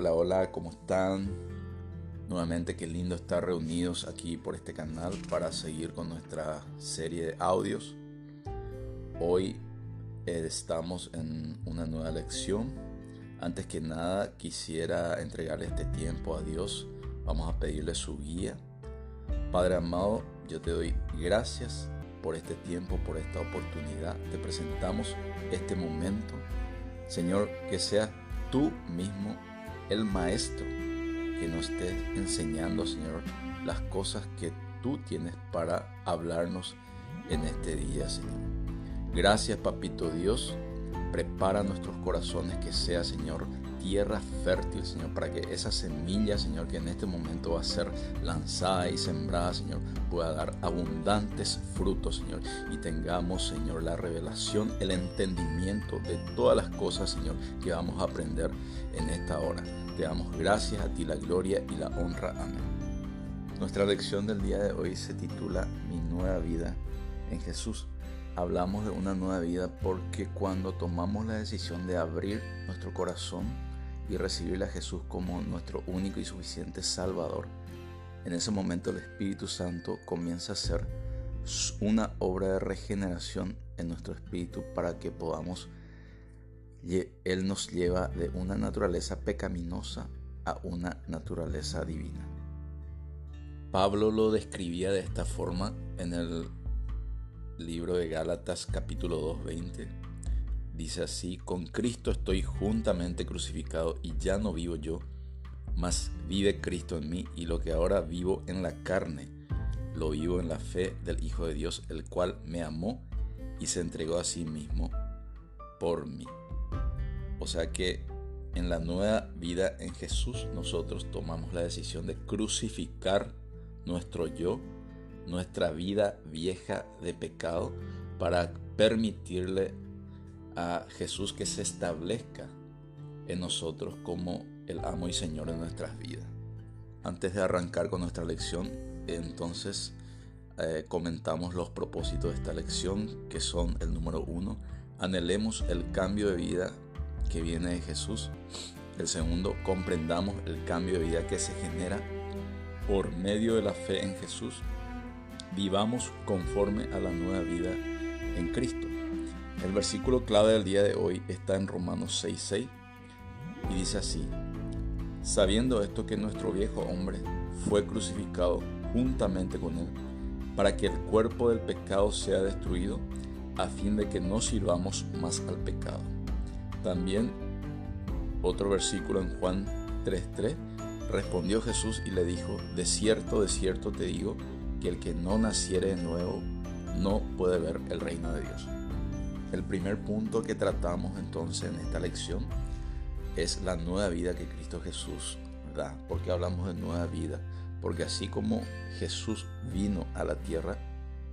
Hola, hola, ¿cómo están? Nuevamente qué lindo estar reunidos aquí por este canal para seguir con nuestra serie de audios. Hoy eh, estamos en una nueva lección. Antes que nada quisiera entregarle este tiempo a Dios. Vamos a pedirle su guía. Padre amado, yo te doy gracias por este tiempo, por esta oportunidad. Te presentamos este momento. Señor, que sea tú mismo el maestro que nos esté enseñando, Señor, las cosas que tú tienes para hablarnos en este día, Señor. Gracias, Papito Dios. Prepara nuestros corazones que sea, Señor, tierra fértil, Señor, para que esa semilla, Señor, que en este momento va a ser lanzada y sembrada, Señor, pueda dar abundantes frutos, Señor, y tengamos, Señor, la revelación, el entendimiento de todas las cosas, Señor, que vamos a aprender en esta hora. Te damos gracias a ti la gloria y la honra. Amén. Nuestra lección del día de hoy se titula Mi nueva vida en Jesús hablamos de una nueva vida porque cuando tomamos la decisión de abrir nuestro corazón y recibir a Jesús como nuestro único y suficiente Salvador, en ese momento el Espíritu Santo comienza a hacer una obra de regeneración en nuestro espíritu para que podamos, Él nos lleva de una naturaleza pecaminosa a una naturaleza divina. Pablo lo describía de esta forma en el libro de Gálatas capítulo 2.20 Dice así, con Cristo estoy juntamente crucificado y ya no vivo yo, mas vive Cristo en mí y lo que ahora vivo en la carne, lo vivo en la fe del Hijo de Dios, el cual me amó y se entregó a sí mismo por mí. O sea que en la nueva vida en Jesús nosotros tomamos la decisión de crucificar nuestro yo, nuestra vida vieja de pecado, para permitirle a Jesús que se establezca en nosotros como el amo y Señor de nuestras vidas. Antes de arrancar con nuestra lección, entonces eh, comentamos los propósitos de esta lección, que son el número uno, anhelemos el cambio de vida que viene de Jesús. El segundo, comprendamos el cambio de vida que se genera por medio de la fe en Jesús. Vivamos conforme a la nueva vida en Cristo. El versículo clave del día de hoy está en Romanos 6:6 y dice así, sabiendo esto que nuestro viejo hombre fue crucificado juntamente con él, para que el cuerpo del pecado sea destruido, a fin de que no sirvamos más al pecado. También otro versículo en Juan 3:3, respondió Jesús y le dijo, de cierto, de cierto te digo, que el que no naciere de nuevo no puede ver el reino de Dios. El primer punto que tratamos entonces en esta lección es la nueva vida que Cristo Jesús da. ¿Por qué hablamos de nueva vida? Porque así como Jesús vino a la tierra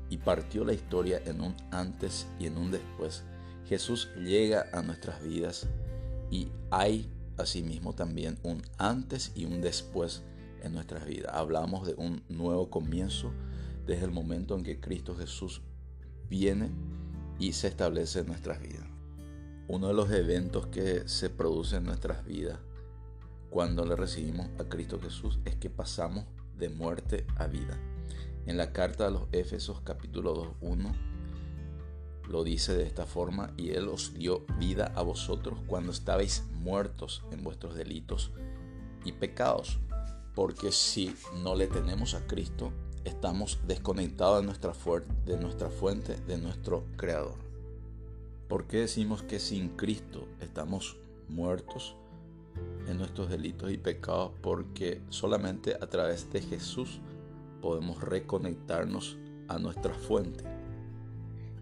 y partió la historia en un antes y en un después, Jesús llega a nuestras vidas y hay asimismo también un antes y un después en nuestras vidas. Hablamos de un nuevo comienzo desde el momento en que Cristo Jesús viene y se establece en nuestras vidas. Uno de los eventos que se produce en nuestras vidas cuando le recibimos a Cristo Jesús es que pasamos de muerte a vida. En la carta a los Éfesos capítulo 2.1 lo dice de esta forma, y Él os dio vida a vosotros cuando estabais muertos en vuestros delitos y pecados, porque si no le tenemos a Cristo, estamos desconectados de nuestra, de nuestra fuente, de nuestro Creador. ¿Por qué decimos que sin Cristo estamos muertos en nuestros delitos y pecados? Porque solamente a través de Jesús podemos reconectarnos a nuestra fuente.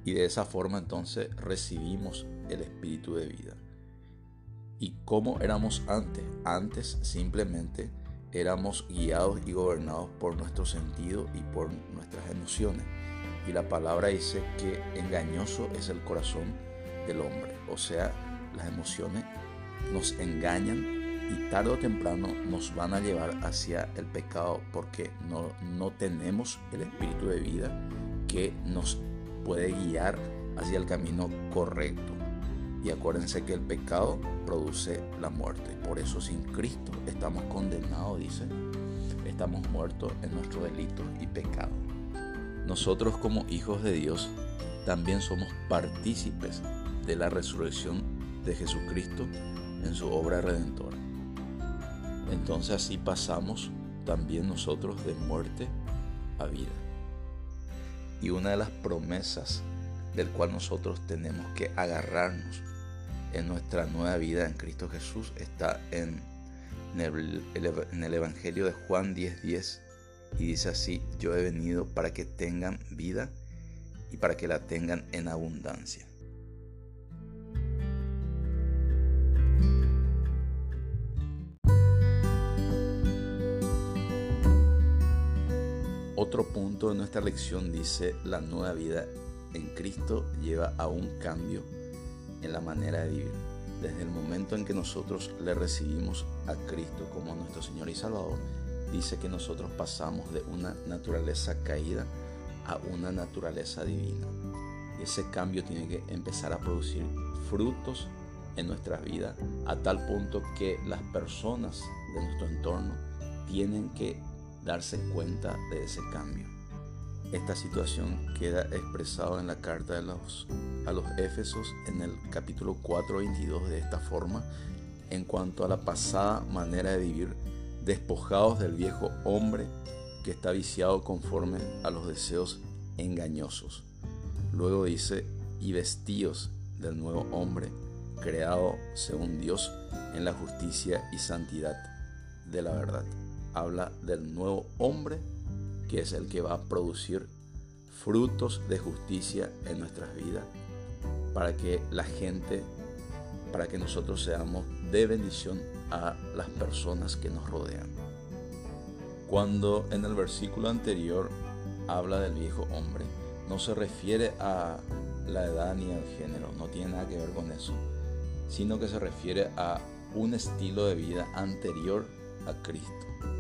Y de esa forma entonces recibimos el Espíritu de vida. ¿Y cómo éramos antes? Antes simplemente éramos guiados y gobernados por nuestro sentido y por nuestras emociones. Y la palabra dice que engañoso es el corazón del hombre. O sea, las emociones nos engañan y tarde o temprano nos van a llevar hacia el pecado porque no, no tenemos el espíritu de vida que nos puede guiar hacia el camino correcto. Y acuérdense que el pecado produce la muerte. Por eso sin Cristo estamos condenados, dice. Estamos muertos en nuestros delitos y pecados. Nosotros como hijos de Dios también somos partícipes de la resurrección de Jesucristo en su obra redentora. Entonces así pasamos también nosotros de muerte a vida. Y una de las promesas del cual nosotros tenemos que agarrarnos en nuestra nueva vida en Cristo Jesús está en el, Evangelio de Juan 10:10 10, y dice así, yo he venido para que tengan vida y para que la tengan en abundancia. Otro punto de nuestra lección dice, la nueva vida en Cristo lleva a un cambio en la manera de vivir. Desde el momento en que nosotros le recibimos a Cristo como nuestro Señor y Salvador, dice que nosotros pasamos de una naturaleza caída a una naturaleza divina. Ese cambio tiene que empezar a producir frutos en nuestras vidas a tal punto que las personas de nuestro entorno tienen que darse cuenta de ese cambio. Esta situación queda expresada en la carta de los, a los Éfesos en el capítulo 4:22 de esta forma, en cuanto a la pasada manera de vivir, despojados del viejo hombre que está viciado conforme a los deseos engañosos. Luego dice, y vestidos del nuevo hombre, creado según Dios en la justicia y santidad de la verdad habla del nuevo hombre que es el que va a producir frutos de justicia en nuestras vidas para que la gente, para que nosotros seamos de bendición a las personas que nos rodean. Cuando en el versículo anterior habla del viejo hombre, no se refiere a la edad ni al género, no tiene nada que ver con eso, sino que se refiere a un estilo de vida anterior a Cristo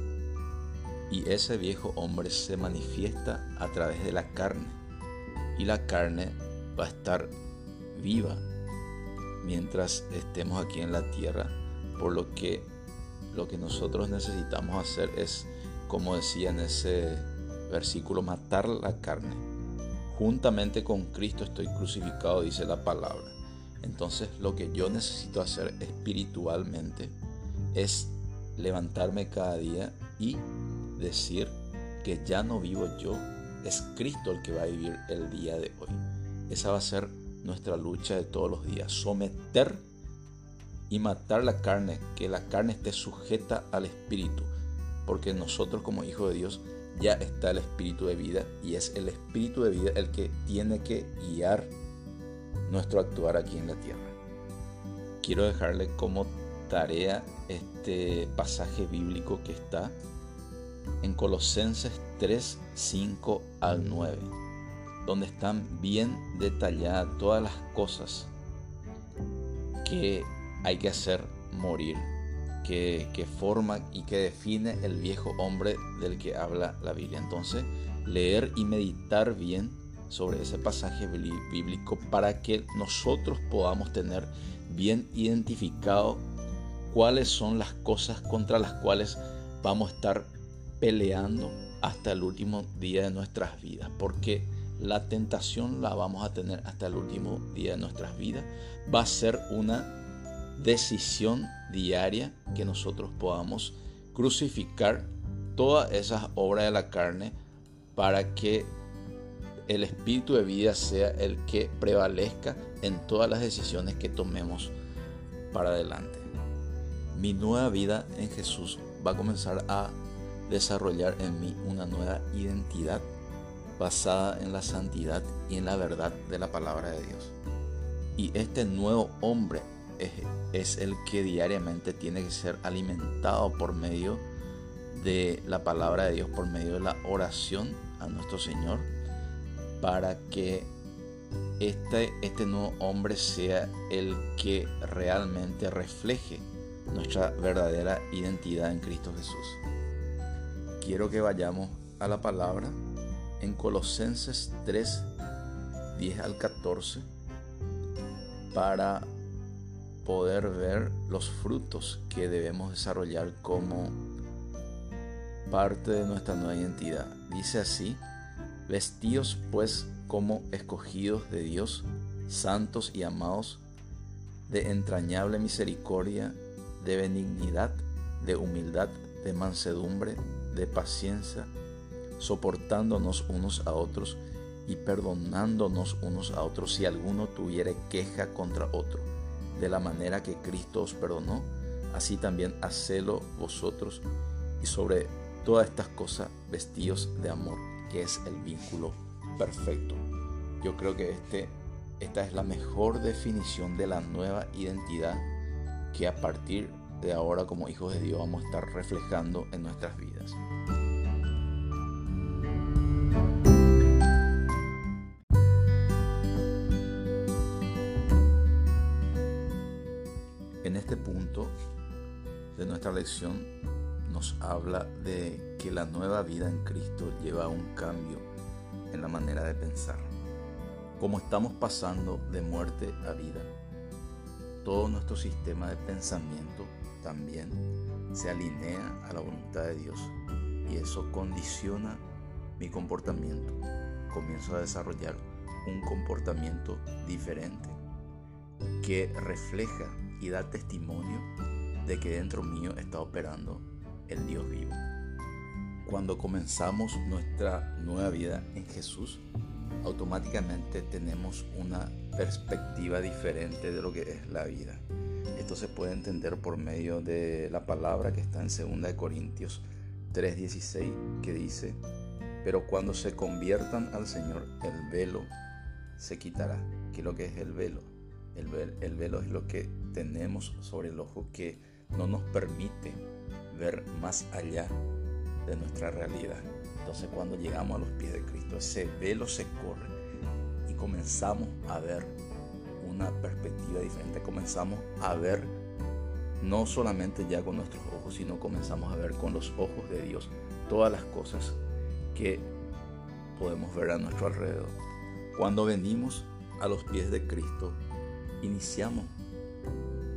y ese viejo hombre se manifiesta a través de la carne y la carne va a estar viva mientras estemos aquí en la tierra por lo que lo que nosotros necesitamos hacer es como decía en ese versículo matar la carne. Juntamente con Cristo estoy crucificado dice la palabra. Entonces lo que yo necesito hacer espiritualmente es levantarme cada día y decir que ya no vivo yo, es Cristo el que va a vivir el día de hoy. Esa va a ser nuestra lucha de todos los días, someter y matar la carne, que la carne esté sujeta al Espíritu, porque nosotros como hijos de Dios ya está el Espíritu de vida y es el Espíritu de vida el que tiene que guiar nuestro actuar aquí en la tierra. Quiero dejarle como tarea este pasaje bíblico que está en Colosenses 3, 5 al 9, donde están bien detalladas todas las cosas que hay que hacer morir, que, que forma y que define el viejo hombre del que habla la Biblia. Entonces, leer y meditar bien sobre ese pasaje bíblico para que nosotros podamos tener bien identificado cuáles son las cosas contra las cuales vamos a estar peleando hasta el último día de nuestras vidas, porque la tentación la vamos a tener hasta el último día de nuestras vidas. Va a ser una decisión diaria que nosotros podamos crucificar todas esas obras de la carne para que el espíritu de vida sea el que prevalezca en todas las decisiones que tomemos para adelante. Mi nueva vida en Jesús va a comenzar a desarrollar en mí una nueva identidad basada en la santidad y en la verdad de la palabra de Dios. Y este nuevo hombre es, el que diariamente tiene que ser alimentado por medio de la palabra de Dios, por medio de la oración a nuestro Señor, para que este, este nuevo hombre sea el que realmente refleje nuestra verdadera identidad en Cristo Jesús quiero que vayamos a la palabra en Colosenses 3, 10 al 14 para poder ver los frutos que debemos desarrollar como parte de nuestra nueva identidad. Dice así, vestidos pues como escogidos de Dios, santos y amados, de entrañable misericordia, de benignidad, de humildad, de mansedumbre, de paciencia, soportándonos unos a otros y perdonándonos unos a otros si alguno tuviere queja contra otro. De la manera que Cristo os perdonó, así también hacelo vosotros y sobre todas estas cosas vestidos de amor, que es el vínculo perfecto. Yo creo que este, esta es la mejor definición de la nueva identidad que a partir de ahora como hijos de Dios vamos a estar reflejando en nuestras vidas. En este punto de nuestra lección nos habla de que la nueva vida en Cristo lleva a un cambio en la manera de pensar. Como estamos pasando de muerte a vida, todo nuestro sistema de pensamiento también se alinea a la voluntad de Dios y eso condiciona mi comportamiento. Comienzo a desarrollar un comportamiento diferente que refleja y da testimonio de que dentro mío está operando el Dios vivo. Cuando comenzamos nuestra nueva vida en Jesús, automáticamente tenemos una perspectiva diferente de lo que es la vida. Esto se puede entender por medio de la palabra que está en 2 Corintios 3:16 que dice, pero cuando se conviertan al Señor, el velo se quitará. ¿Qué es lo que es el velo? El, el velo es lo que tenemos sobre el ojo que no nos permite ver más allá de nuestra realidad. Entonces cuando llegamos a los pies de Cristo, ese velo se corre y comenzamos a ver una perspectiva diferente. Comenzamos a ver no solamente ya con nuestros ojos, sino comenzamos a ver con los ojos de Dios todas las cosas que podemos ver a nuestro alrededor. Cuando venimos a los pies de Cristo, iniciamos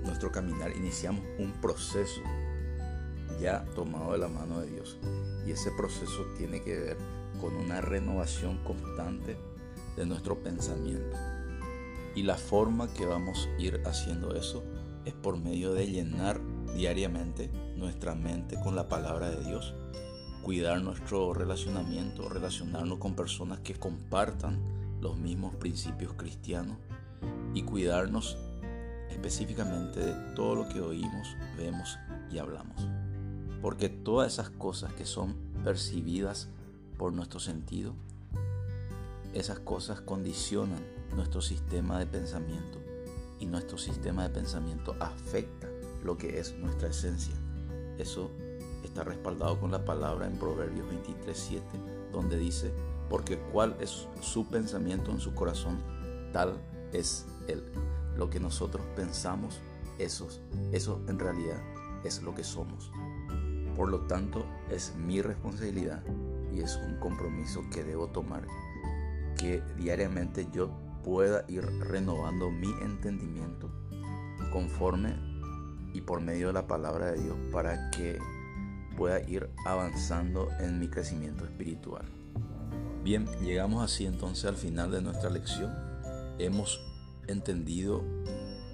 nuestro caminar, iniciamos un proceso ya tomado de la mano de Dios. Y ese proceso tiene que ver con una renovación constante de nuestro pensamiento. Y la forma que vamos a ir haciendo eso es por medio de llenar diariamente nuestra mente con la palabra de Dios, cuidar nuestro relacionamiento, relacionarnos con personas que compartan los mismos principios cristianos y cuidarnos específicamente de todo lo que oímos, vemos y hablamos. Porque todas esas cosas que son percibidas por nuestro sentido, esas cosas condicionan nuestro sistema de pensamiento y nuestro sistema de pensamiento afecta lo que es nuestra esencia. Eso está respaldado con la palabra en Proverbios 23:7, donde dice, porque cuál es su pensamiento en su corazón, tal es él. Lo que nosotros pensamos, eso, eso en realidad es lo que somos. Por lo tanto, es mi responsabilidad y es un compromiso que debo tomar, que diariamente yo pueda ir renovando mi entendimiento conforme y por medio de la palabra de Dios para que pueda ir avanzando en mi crecimiento espiritual. Bien, llegamos así entonces al final de nuestra lección. Hemos entendido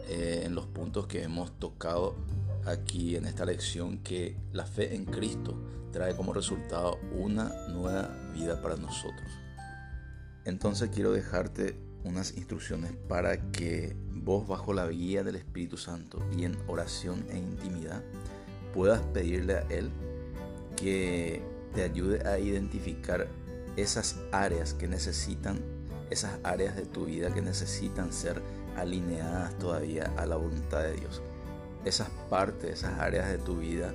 eh, en los puntos que hemos tocado aquí en esta lección que la fe en Cristo trae como resultado una nueva vida para nosotros. Entonces quiero dejarte unas instrucciones para que vos bajo la guía del Espíritu Santo y en oración e intimidad puedas pedirle a Él que te ayude a identificar esas áreas que necesitan, esas áreas de tu vida que necesitan ser alineadas todavía a la voluntad de Dios. Esas partes, esas áreas de tu vida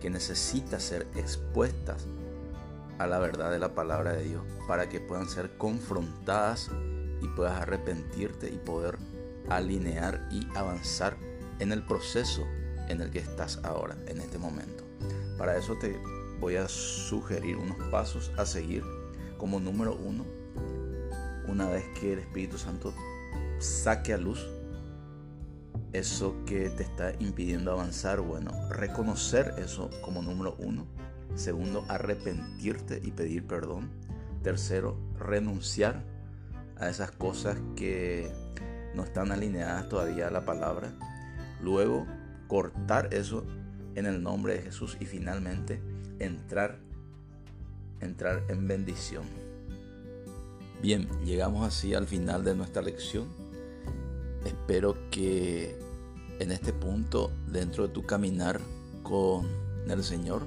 que necesitas ser expuestas a la verdad de la palabra de Dios para que puedan ser confrontadas y puedas arrepentirte y poder alinear y avanzar en el proceso en el que estás ahora, en este momento. Para eso te voy a sugerir unos pasos a seguir. Como número uno, una vez que el Espíritu Santo saque a luz eso que te está impidiendo avanzar, bueno, reconocer eso como número uno. Segundo, arrepentirte y pedir perdón. Tercero, renunciar a esas cosas que no están alineadas todavía a la palabra. Luego, cortar eso en el nombre de Jesús y finalmente entrar entrar en bendición. Bien, llegamos así al final de nuestra lección. Espero que en este punto, dentro de tu caminar con el Señor,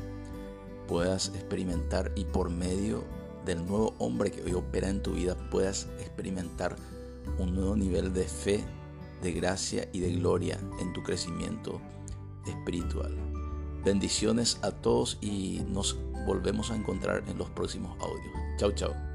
puedas experimentar y por medio del nuevo hombre que hoy opera en tu vida, puedas experimentar un nuevo nivel de fe, de gracia y de gloria en tu crecimiento espiritual. Bendiciones a todos y nos volvemos a encontrar en los próximos audios. Chao, chao.